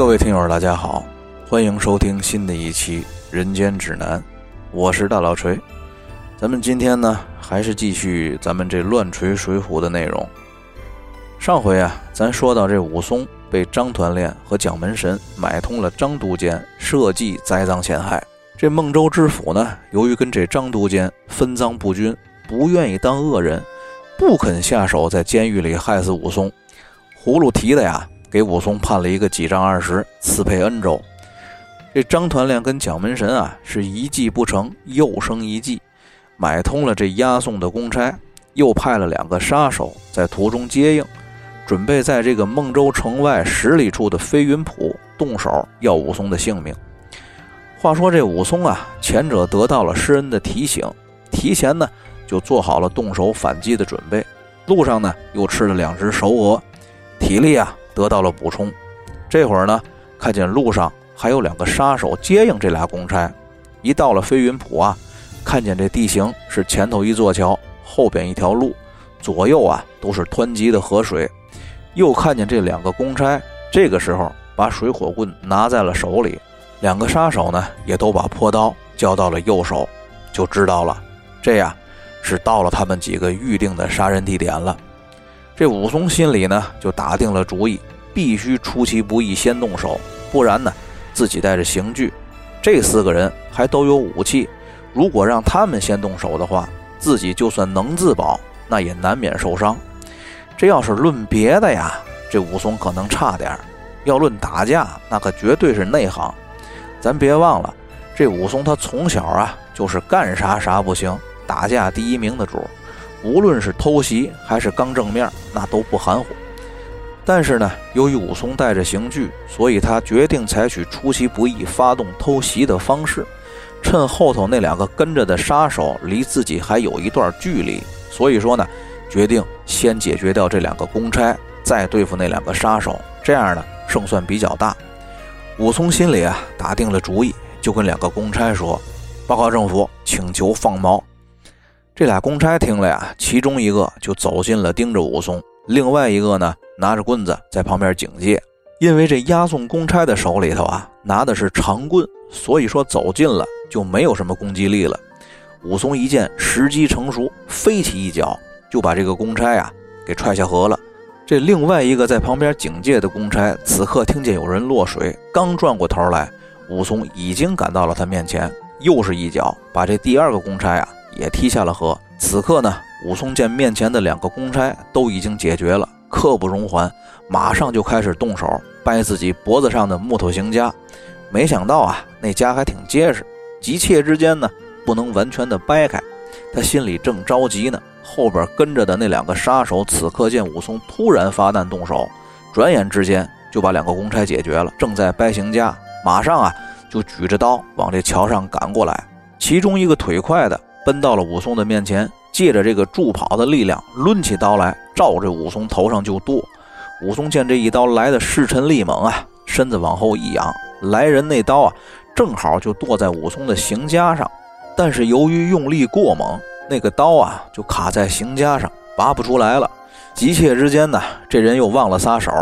各位听友，大家好，欢迎收听新的一期《人间指南》，我是大老锤。咱们今天呢，还是继续咱们这乱锤水浒的内容。上回啊，咱说到这武松被张团练和蒋门神买通了张都监，设计栽赃陷害。这孟州知府呢，由于跟这张都监分赃不均，不愿意当恶人，不肯下手在监狱里害死武松。葫芦提的呀。给武松判了一个几丈二十，赐配恩州。这张团练跟蒋门神啊，是一计不成又生一计，买通了这押送的公差，又派了两个杀手在途中接应，准备在这个孟州城外十里处的飞云浦动手要武松的性命。话说这武松啊，前者得到了施恩的提醒，提前呢就做好了动手反击的准备，路上呢又吃了两只熟鹅，体力啊。得到了补充，这会儿呢，看见路上还有两个杀手接应这俩公差。一到了飞云浦啊，看见这地形是前头一座桥，后边一条路，左右啊都是湍急的河水。又看见这两个公差，这个时候把水火棍拿在了手里，两个杀手呢也都把破刀交到了右手，就知道了，这呀是到了他们几个预定的杀人地点了。这武松心里呢就打定了主意。必须出其不意先动手，不然呢，自己带着刑具，这四个人还都有武器，如果让他们先动手的话，自己就算能自保，那也难免受伤。这要是论别的呀，这武松可能差点儿要论打架，那可绝对是内行。咱别忘了，这武松他从小啊就是干啥啥不行，打架第一名的主，无论是偷袭还是刚正面，那都不含糊。但是呢，由于武松带着刑具，所以他决定采取出其不意、发动偷袭的方式，趁后头那两个跟着的杀手离自己还有一段距离，所以说呢，决定先解决掉这两个公差，再对付那两个杀手，这样呢胜算比较大。武松心里啊打定了主意，就跟两个公差说：“报告政府，请求放毛。”这俩公差听了呀，其中一个就走近了，盯着武松。另外一个呢，拿着棍子在旁边警戒，因为这押送公差的手里头啊，拿的是长棍，所以说走近了就没有什么攻击力了。武松一见时机成熟，飞起一脚就把这个公差啊给踹下河了。这另外一个在旁边警戒的公差，此刻听见有人落水，刚转过头来，武松已经赶到了他面前，又是一脚把这第二个公差啊也踢下了河。此刻呢。武松见面前的两个公差都已经解决了，刻不容缓，马上就开始动手掰自己脖子上的木头刑枷。没想到啊，那枷还挺结实，急切之间呢，不能完全的掰开。他心里正着急呢，后边跟着的那两个杀手此刻见武松突然发难动手，转眼之间就把两个公差解决了。正在掰刑枷，马上啊就举着刀往这桥上赶过来。其中一个腿快的奔到了武松的面前。借着这个助跑的力量，抡起刀来，照着武松头上就剁。武松见这一刀来的势沉力猛啊，身子往后一仰，来人那刀啊，正好就剁在武松的刑枷上。但是由于用力过猛，那个刀啊就卡在刑枷上，拔不出来了。急切之间呢，这人又忘了撒手。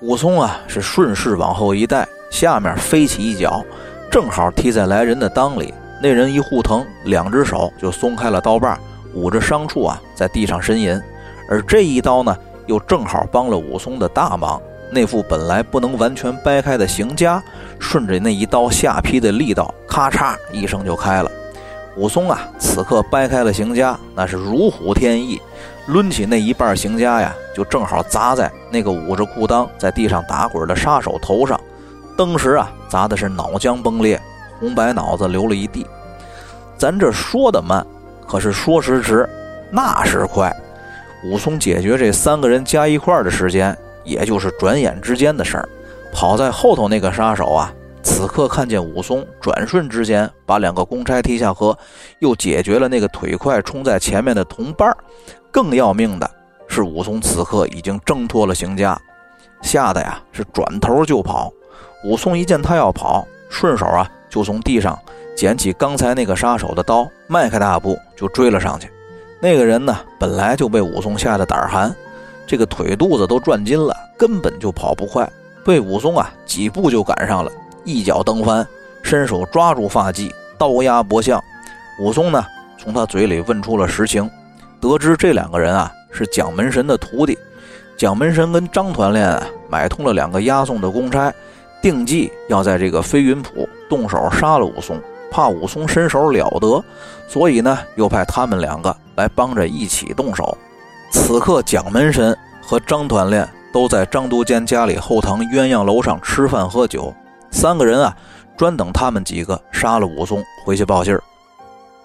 武松啊是顺势往后一带，下面飞起一脚，正好踢在来人的裆里。那人一护疼，两只手就松开了刀把。捂着伤处啊，在地上呻吟，而这一刀呢，又正好帮了武松的大忙。那副本来不能完全掰开的刑枷，顺着那一刀下劈的力道，咔嚓一声就开了。武松啊，此刻掰开了刑枷，那是如虎添翼，抡起那一半刑枷呀，就正好砸在那个捂着裤裆在地上打滚的杀手头上。当时啊，砸的是脑浆崩裂，红白脑子流了一地。咱这说的慢。可是说时迟，那时快，武松解决这三个人加一块的时间，也就是转眼之间的事儿。跑在后头那个杀手啊，此刻看见武松转瞬之间把两个公差踢下河，又解决了那个腿快冲在前面的同伴更要命的是，武松此刻已经挣脱了刑枷，吓得呀是转头就跑。武松一见他要跑，顺手啊就从地上。捡起刚才那个杀手的刀，迈开大步就追了上去。那个人呢，本来就被武松吓得胆寒，这个腿肚子都转筋了，根本就跑不快。被武松啊几步就赶上了，一脚蹬翻，伸手抓住发髻，刀压脖项。武松呢从他嘴里问出了实情，得知这两个人啊是蒋门神的徒弟，蒋门神跟张团练啊买通了两个押送的公差，定计要在这个飞云浦动手杀了武松。怕武松身手了得，所以呢，又派他们两个来帮着一起动手。此刻，蒋门神和张团练都在张都监家里后堂鸳鸯楼上吃饭喝酒，三个人啊，专等他们几个杀了武松回去报信儿。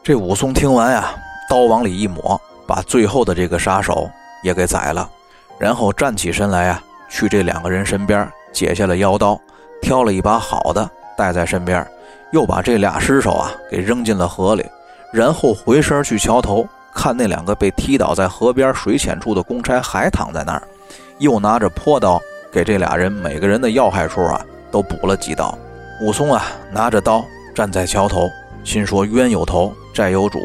这武松听完呀，刀往里一抹，把最后的这个杀手也给宰了，然后站起身来啊，去这两个人身边解下了腰刀，挑了一把好的带在身边。又把这俩尸首啊给扔进了河里，然后回身去桥头看那两个被踢倒在河边水浅处的公差还躺在那儿，又拿着坡刀给这俩人每个人的要害处啊都补了几刀。武松啊拿着刀站在桥头，心说冤有头债有主。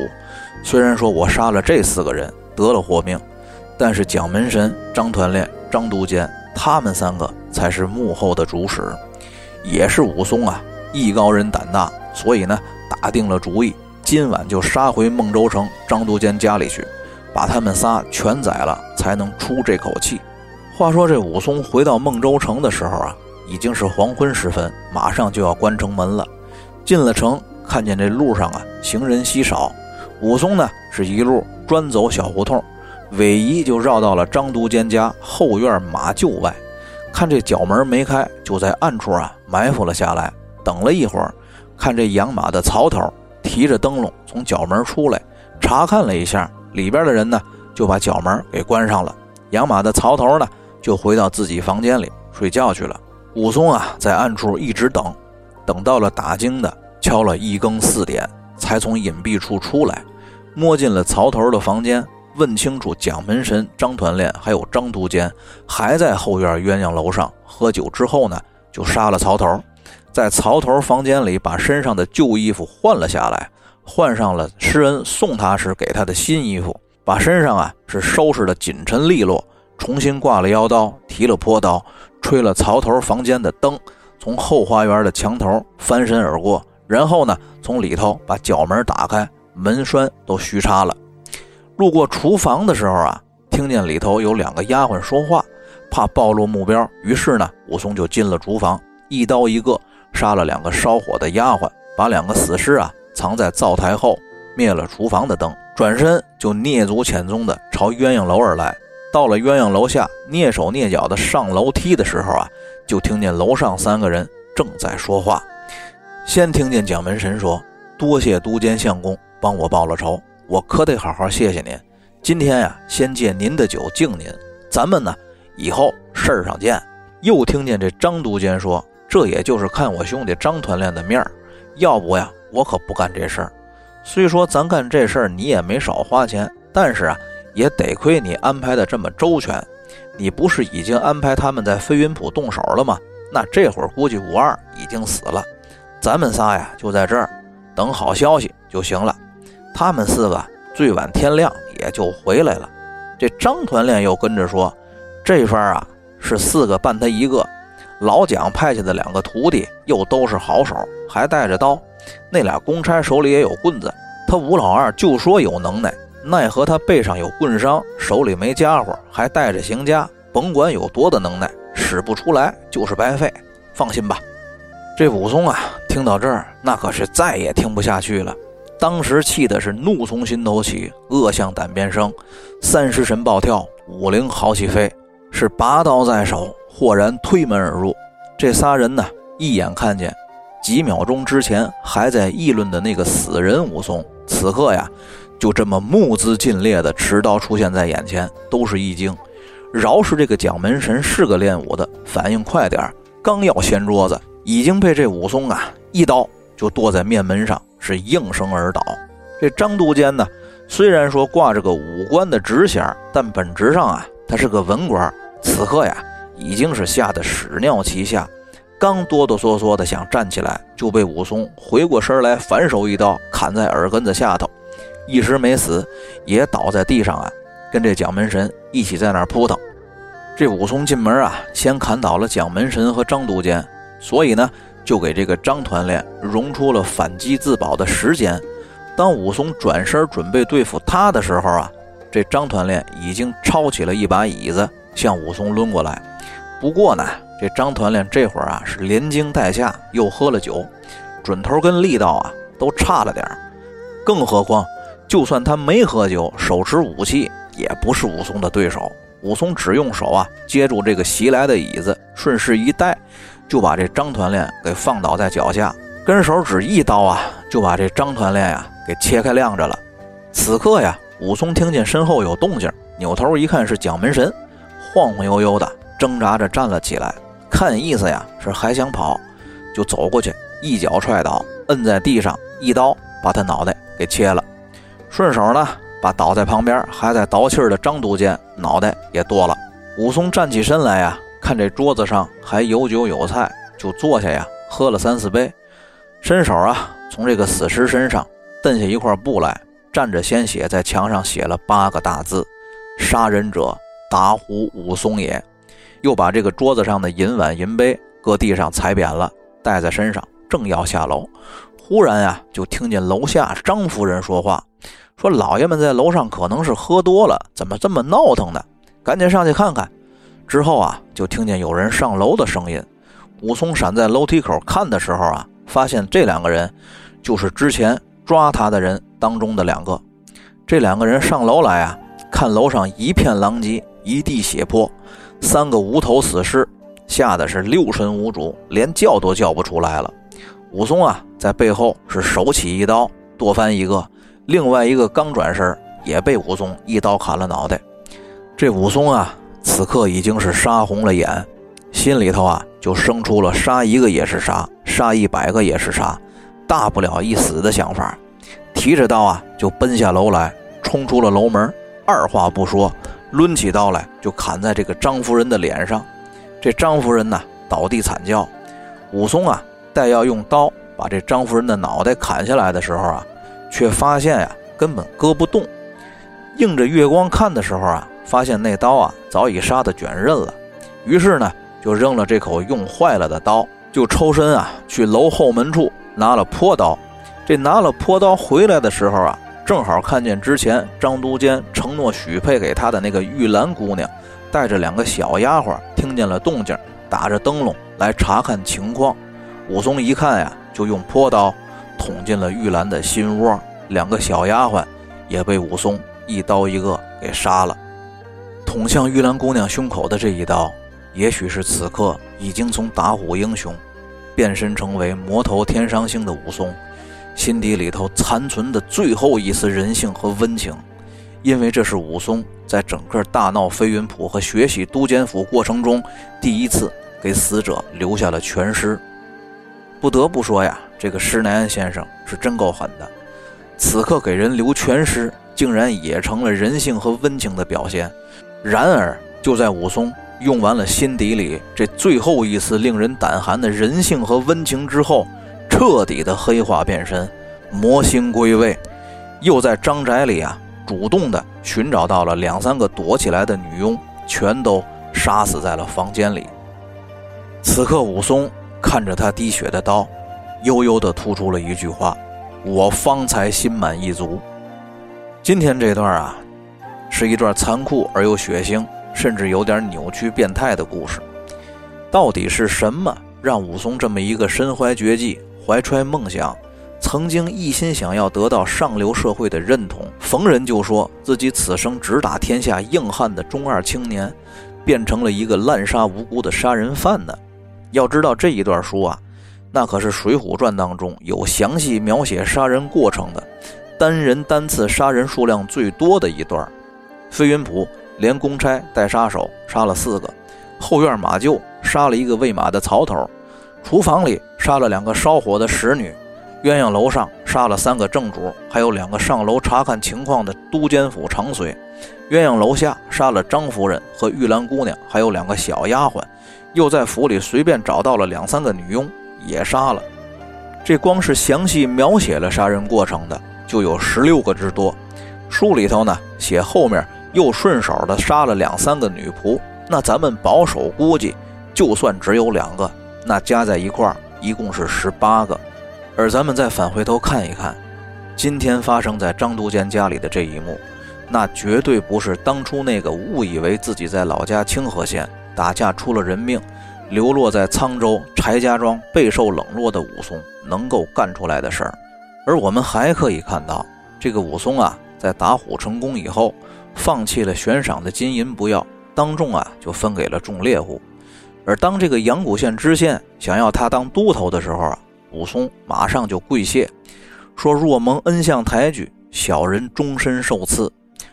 虽然说我杀了这四个人得了活命，但是蒋门神、张团练、张都监他们三个才是幕后的主使，也是武松啊。艺高人胆大，所以呢，打定了主意，今晚就杀回孟州城张都监家里去，把他们仨全宰了，才能出这口气。话说这武松回到孟州城的时候啊，已经是黄昏时分，马上就要关城门了。进了城，看见这路上啊行人稀少，武松呢是一路专走小胡同，尾一就绕到了张都监家后院马厩外，看这角门没开，就在暗处啊埋伏了下来。等了一会儿，看这养马的曹头提着灯笼从角门出来，查看了一下里边的人呢，就把角门给关上了。养马的曹头呢，就回到自己房间里睡觉去了。武松啊，在暗处一直等，等到了打更的敲了一更四点，才从隐蔽处出来，摸进了曹头的房间，问清楚蒋门神、张团练还有张都监还在后院鸳鸯楼上喝酒之后呢，就杀了曹头。在曹头房间里，把身上的旧衣服换了下来，换上了施恩送他时给他的新衣服，把身上啊是收拾的紧沉利落，重新挂了腰刀，提了坡刀，吹了曹头房间的灯，从后花园的墙头翻身而过，然后呢，从里头把角门打开，门栓都虚插了。路过厨房的时候啊，听见里头有两个丫鬟说话，怕暴露目标，于是呢，武松就进了厨房，一刀一个。杀了两个烧火的丫鬟，把两个死尸啊藏在灶台后，灭了厨房的灯，转身就蹑足潜踪的朝鸳鸯楼而来。到了鸳鸯楼下，蹑手蹑脚的上楼梯的时候啊，就听见楼上三个人正在说话。先听见蒋门神说：“多谢都监相公帮我报了仇，我可得好好谢谢您。今天呀，先借您的酒敬您，咱们呢以后事儿上见。”又听见这张都监说。这也就是看我兄弟张团练的面儿，要不呀，我可不干这事儿。虽说咱干这事儿你也没少花钱，但是啊，也得亏你安排的这么周全。你不是已经安排他们在飞云浦动手了吗？那这会儿估计五二已经死了，咱们仨呀就在这儿等好消息就行了。他们四个最晚天亮也就回来了。这张团练又跟着说，这番啊是四个扮他一个。老蒋派下的两个徒弟又都是好手，还带着刀。那俩公差手里也有棍子。他吴老二就说有能耐，奈何他背上有棍伤，手里没家伙，还带着行家。甭管有多大能耐，使不出来就是白费。放心吧。这武松啊，听到这儿，那可是再也听不下去了。当时气的是怒从心头起，恶向胆边生，三尸神暴跳，五灵豪气飞，是拔刀在手。豁然推门而入，这仨人呢，一眼看见几秒钟之前还在议论的那个死人武松，此刻呀，就这么目眦尽裂的持刀出现在眼前，都是一惊。饶是这个蒋门神是个练武的，反应快点刚要掀桌子，已经被这武松啊一刀就剁在面门上，是应声而倒。这张督监呢，虽然说挂着个武官的职衔，但本质上啊，他是个文官。此刻呀。已经是吓得屎尿齐下，刚哆哆嗦嗦的想站起来，就被武松回过身来，反手一刀砍在耳根子下头，一时没死，也倒在地上啊，跟这蒋门神一起在那儿扑腾。这武松进门啊，先砍倒了蒋门神和张都监，所以呢，就给这个张团练容出了反击自保的时间。当武松转身准备对付他的时候啊，这张团练已经抄起了一把椅子向武松抡过来。不过呢，这张团练这会儿啊是连惊带吓，又喝了酒，准头跟力道啊都差了点儿。更何况，就算他没喝酒，手持武器也不是武松的对手。武松只用手啊接住这个袭来的椅子，顺势一带，就把这张团练给放倒在脚下，跟手指一刀啊就把这张团练呀给切开晾着了。此刻呀，武松听见身后有动静，扭头一看是蒋门神，晃晃悠悠的挣扎着站了起来，看意思呀是还想跑，就走过去一脚踹倒，摁在地上，一刀把他脑袋。给切了，顺手呢，把倒在旁边还在倒气的张都监脑袋也剁了。武松站起身来呀，看这桌子上还有酒有菜，就坐下呀，喝了三四杯，伸手啊，从这个死尸身上蹬下一块布来，蘸着鲜血在墙上写了八个大字：“杀人者，打虎武松也。”又把这个桌子上的银碗银杯搁地上踩扁了，带在身上，正要下楼。忽然呀，就听见楼下张夫人说话，说老爷们在楼上可能是喝多了，怎么这么闹腾呢？赶紧上去看看。之后啊，就听见有人上楼的声音。武松闪在楼梯口看的时候啊，发现这两个人就是之前抓他的人当中的两个。这两个人上楼来啊，看楼上一片狼藉，一地血泊，三个无头死尸，吓得是六神无主，连叫都叫不出来了。武松啊，在背后是手起一刀剁翻一个，另外一个刚转身也被武松一刀砍了脑袋。这武松啊，此刻已经是杀红了眼，心里头啊就生出了杀一个也是杀，杀一百个也是杀，大不了一死的想法。提着刀啊就奔下楼来，冲出了楼门，二话不说，抡起刀来就砍在这个张夫人的脸上。这张夫人呢倒地惨叫，武松啊。待要用刀把这张夫人的脑袋砍下来的时候啊，却发现呀根本割不动。映着月光看的时候啊，发现那刀啊早已杀得卷刃了。于是呢，就扔了这口用坏了的刀，就抽身啊去楼后门处拿了坡刀。这拿了坡刀回来的时候啊，正好看见之前张都监承诺许配给他的那个玉兰姑娘，带着两个小丫鬟，听见了动静，打着灯笼来查看情况。武松一看呀，就用坡刀捅进了玉兰的心窝，两个小丫鬟也被武松一刀一个给杀了。捅向玉兰姑娘胸口的这一刀，也许是此刻已经从打虎英雄变身成为魔头天伤星的武松心底里头残存的最后一丝人性和温情，因为这是武松在整个大闹飞云浦和学习都监府过程中第一次给死者留下了全尸。不得不说呀，这个施耐庵先生是真够狠的。此刻给人留全尸，竟然也成了人性和温情的表现。然而，就在武松用完了心底里这最后一丝令人胆寒的人性和温情之后，彻底的黑化变身，魔星归位，又在张宅里啊，主动的寻找到了两三个躲起来的女佣，全都杀死在了房间里。此刻，武松。看着他滴血的刀，悠悠的吐出了一句话：“我方才心满意足。”今天这段啊，是一段残酷而又血腥，甚至有点扭曲变态的故事。到底是什么让武松这么一个身怀绝技、怀揣梦想、曾经一心想要得到上流社会的认同，逢人就说自己此生只打天下硬汉的中二青年，变成了一个滥杀无辜的杀人犯呢？要知道这一段书啊，那可是《水浒传》当中有详细描写杀人过程的，单人单次杀人数量最多的一段。飞云浦连公差带杀手杀了四个，后院马厩杀了一个喂马的曹头，厨房里杀了两个烧火的使女，鸳鸯楼上杀了三个正主，还有两个上楼查看情况的都监府长随。鸳鸯楼下杀了张夫人和玉兰姑娘，还有两个小丫鬟。又在府里随便找到了两三个女佣，也杀了。这光是详细描写了杀人过程的，就有十六个之多。书里头呢写后面又顺手的杀了两三个女仆，那咱们保守估计，就算只有两个，那加在一块儿一共是十八个。而咱们再返回头看一看，今天发生在张都监家里的这一幕，那绝对不是当初那个误以为自己在老家清河县打架出了人命，流落在沧州柴家庄备受冷落的武松能够干出来的事儿。而我们还可以看到，这个武松啊，在打虎成功以后，放弃了悬赏的金银不要，当众啊就分给了众猎户。而当这个阳谷县知县想要他当都头的时候啊，武松马上就跪谢，说：“若蒙恩相抬举，小人终身受赐。”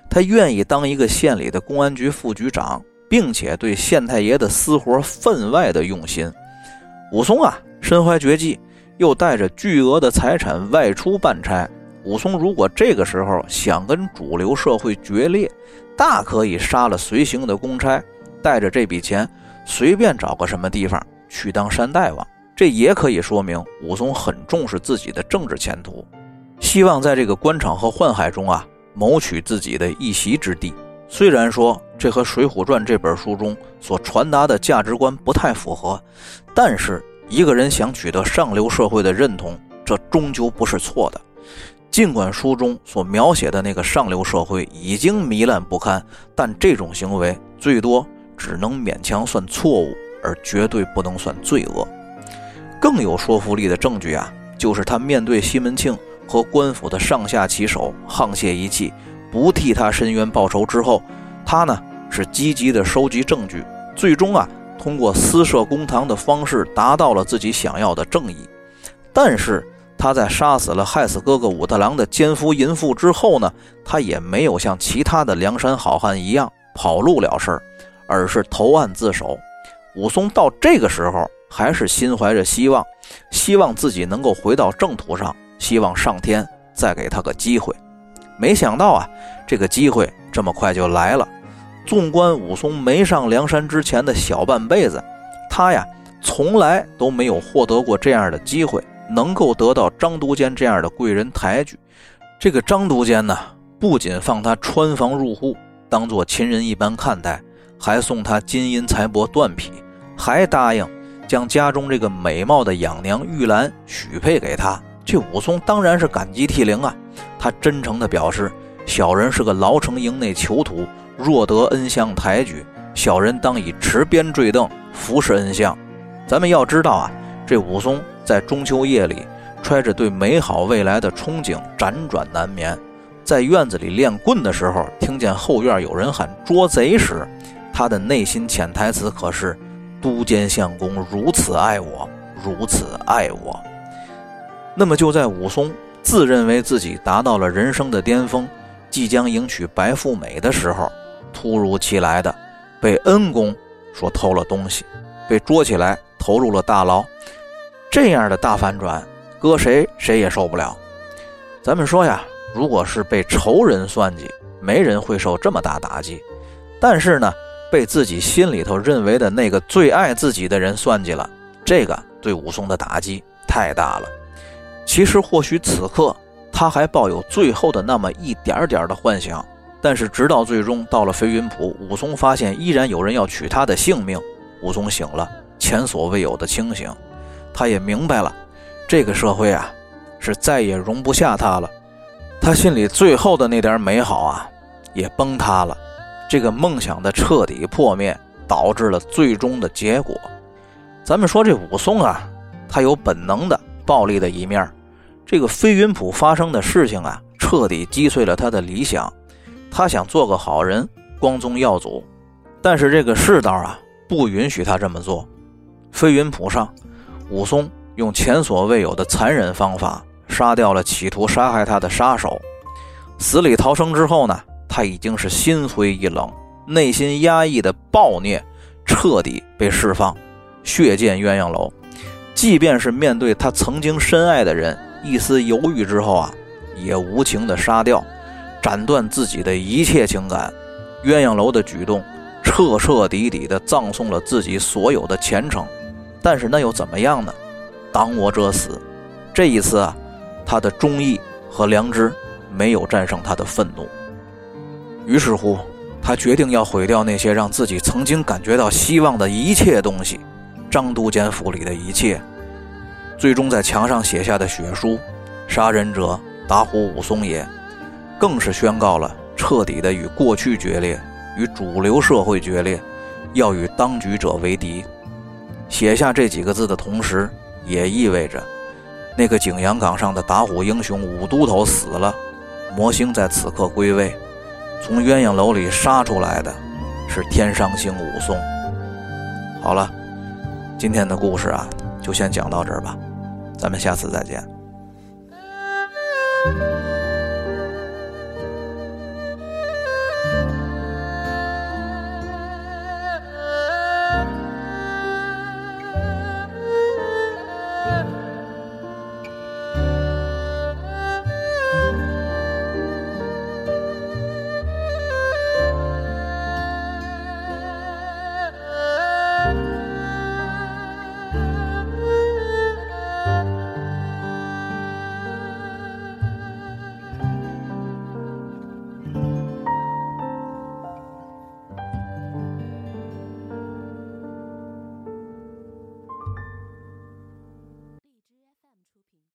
他愿意当一个县里的公安局副局长，并且对县太爷的私活分外的用心。武松啊，身怀绝技。又带着巨额的财产外出办差，武松如果这个时候想跟主流社会决裂，大可以杀了随行的公差，带着这笔钱随便找个什么地方去当山大王。这也可以说明武松很重视自己的政治前途，希望在这个官场和宦海中啊谋取自己的一席之地。虽然说这和《水浒传》这本书中所传达的价值观不太符合，但是。一个人想取得上流社会的认同，这终究不是错的。尽管书中所描写的那个上流社会已经糜烂不堪，但这种行为最多只能勉强算错误，而绝对不能算罪恶。更有说服力的证据啊，就是他面对西门庆和官府的上下其手，沆瀣一气，不替他伸冤报仇之后，他呢是积极的收集证据，最终啊。通过私设公堂的方式达到了自己想要的正义，但是他在杀死了害死哥哥武大郎的奸夫淫妇之后呢，他也没有像其他的梁山好汉一样跑路了事儿，而是投案自首。武松到这个时候还是心怀着希望，希望自己能够回到正途上，希望上天再给他个机会。没想到啊，这个机会这么快就来了。纵观武松没上梁山之前的小半辈子，他呀从来都没有获得过这样的机会，能够得到张都监这样的贵人抬举。这个张都监呢，不仅放他穿房入户，当做亲人一般看待，还送他金银财帛、缎匹，还答应将家中这个美貌的养娘玉兰许配给他。这武松当然是感激涕零啊！他真诚地表示：“小人是个牢城营内囚徒。”若得恩相抬举，小人当以持鞭坠镫服侍恩相。咱们要知道啊，这武松在中秋夜里揣着对美好未来的憧憬，辗转难眠。在院子里练棍的时候，听见后院有人喊捉贼时，他的内心潜台词可是：都监相公如此爱我，如此爱我。那么就在武松自认为自己达到了人生的巅峰，即将迎娶白富美的时候。突如其来的，被恩公说偷了东西，被捉起来投入了大牢，这样的大反转，搁谁谁也受不了。咱们说呀，如果是被仇人算计，没人会受这么大打击。但是呢，被自己心里头认为的那个最爱自己的人算计了，这个对武松的打击太大了。其实或许此刻他还抱有最后的那么一点点的幻想。但是，直到最终到了飞云浦，武松发现依然有人要取他的性命。武松醒了，前所未有的清醒，他也明白了，这个社会啊，是再也容不下他了。他心里最后的那点美好啊，也崩塌了。这个梦想的彻底破灭，导致了最终的结果。咱们说这武松啊，他有本能的暴力的一面。这个飞云浦发生的事情啊，彻底击碎了他的理想。他想做个好人，光宗耀祖，但是这个世道啊不允许他这么做。飞云浦上，武松用前所未有的残忍方法杀掉了企图杀害他的杀手。死里逃生之后呢，他已经是心灰意冷，内心压抑的暴虐彻底被释放，血溅鸳鸯楼。即便是面对他曾经深爱的人，一丝犹豫之后啊，也无情的杀掉。斩断自己的一切情感，鸳鸯楼的举动彻彻底底地葬送了自己所有的前程。但是那又怎么样呢？挡我者死。这一次啊，他的忠义和良知没有战胜他的愤怒。于是乎，他决定要毁掉那些让自己曾经感觉到希望的一切东西，张都监府里的一切。最终在墙上写下的血书，杀人者打虎武松也，更是宣告了彻底的与过去决裂，与主流社会决裂，要与当局者为敌。写下这几个字的同时，也意味着那个景阳冈上的打虎英雄武都头死了，魔星在此刻归位。从鸳鸯楼里杀出来的，是天上星武松。好了，今天的故事啊，就先讲到这儿吧，咱们下次再见。